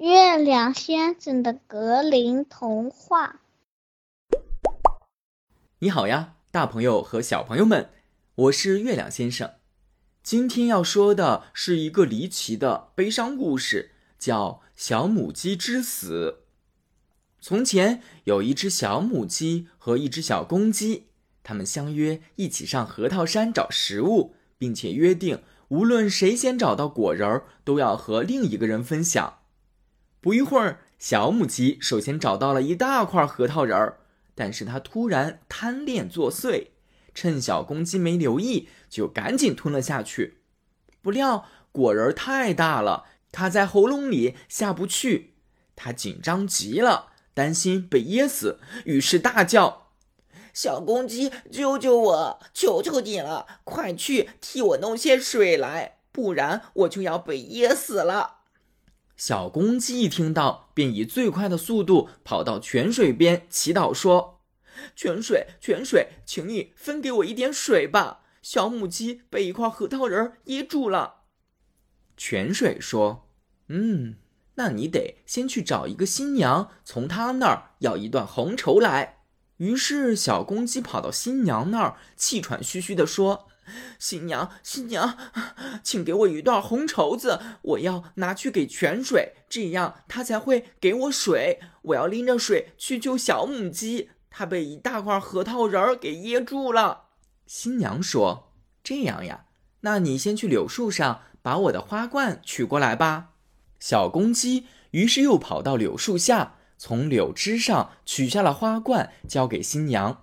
月亮先生的格林童话。你好呀，大朋友和小朋友们，我是月亮先生。今天要说的是一个离奇的悲伤故事，叫《小母鸡之死》。从前有一只小母鸡和一只小公鸡，它们相约一起上核桃山找食物，并且约定，无论谁先找到果仁儿，都要和另一个人分享。不一会儿，小母鸡首先找到了一大块核桃仁儿，但是它突然贪恋作祟，趁小公鸡没留意，就赶紧吞了下去。不料果仁太大了，卡在喉咙里下不去，它紧张极了，担心被噎死，于是大叫：“小公鸡，救救我！求求你了，快去替我弄些水来，不然我就要被噎死了。”小公鸡一听到，便以最快的速度跑到泉水边，祈祷说：“泉水，泉水，请你分给我一点水吧！小母鸡被一块核桃仁噎住了。”泉水说：“嗯，那你得先去找一个新娘，从她那儿要一段红绸来。”于是小公鸡跑到新娘那儿，气喘吁吁地说。新娘，新娘，请给我一段红绸子，我要拿去给泉水，这样它才会给我水。我要拎着水去救小母鸡，它被一大块核桃仁儿给噎住了。新娘说：“这样呀，那你先去柳树上把我的花冠取过来吧。”小公鸡于是又跑到柳树下，从柳枝上取下了花冠，交给新娘。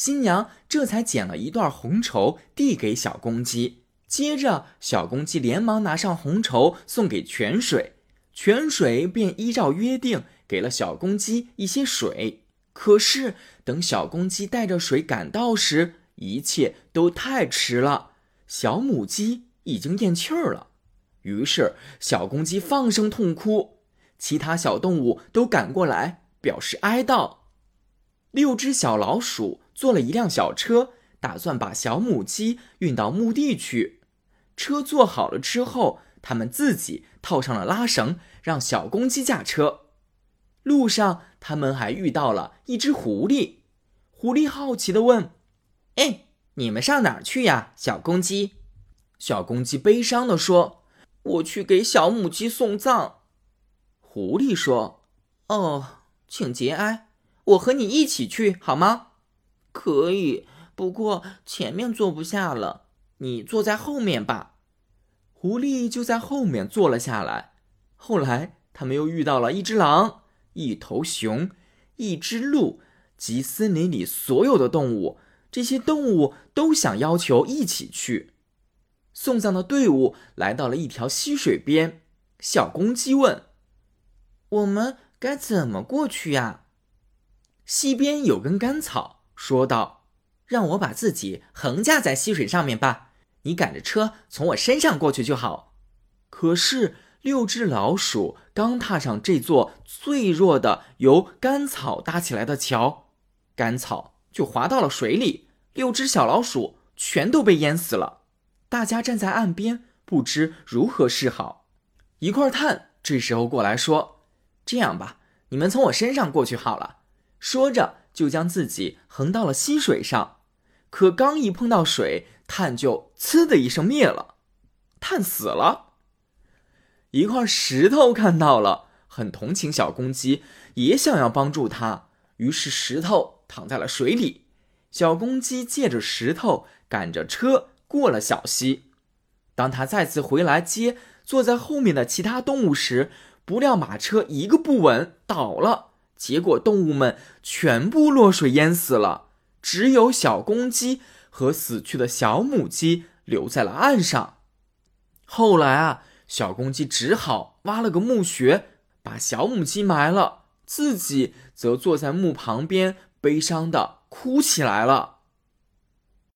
新娘这才捡了一段红绸递给小公鸡，接着小公鸡连忙拿上红绸送给泉水，泉水便依照约定给了小公鸡一些水。可是等小公鸡带着水赶到时，一切都太迟了，小母鸡已经咽气儿了。于是小公鸡放声痛哭，其他小动物都赶过来表示哀悼。六只小老鼠。坐了一辆小车，打算把小母鸡运到墓地去。车坐好了之后，他们自己套上了拉绳，让小公鸡驾车。路上，他们还遇到了一只狐狸。狐狸好奇地问：“哎，你们上哪儿去呀？”小公鸡。小公鸡悲伤地说：“我去给小母鸡送葬。”狐狸说：“哦，请节哀，我和你一起去好吗？”可以，不过前面坐不下了，你坐在后面吧。狐狸就在后面坐了下来。后来，他们又遇到了一只狼、一头熊、一只鹿及森林里所有的动物。这些动物都想要求一起去。送葬的队伍来到了一条溪水边。小公鸡问：“我们该怎么过去呀？”溪边有根干草。说道：“让我把自己横架在溪水上面吧，你赶着车从我身上过去就好。”可是六只老鼠刚踏上这座最弱的由干草搭起来的桥，干草就滑到了水里，六只小老鼠全都被淹死了。大家站在岸边，不知如何是好。一块炭这时候过来说：“这样吧，你们从我身上过去好了。”说着。就将自己横到了溪水上，可刚一碰到水，炭就“呲”的一声灭了，炭死了。一块石头看到了，很同情小公鸡，也想要帮助它，于是石头躺在了水里。小公鸡借着石头赶着车过了小溪。当他再次回来接坐在后面的其他动物时，不料马车一个不稳倒了。结果动物们全部落水淹死了，只有小公鸡和死去的小母鸡留在了岸上。后来啊，小公鸡只好挖了个墓穴，把小母鸡埋了，自己则坐在墓旁边，悲伤的哭起来了。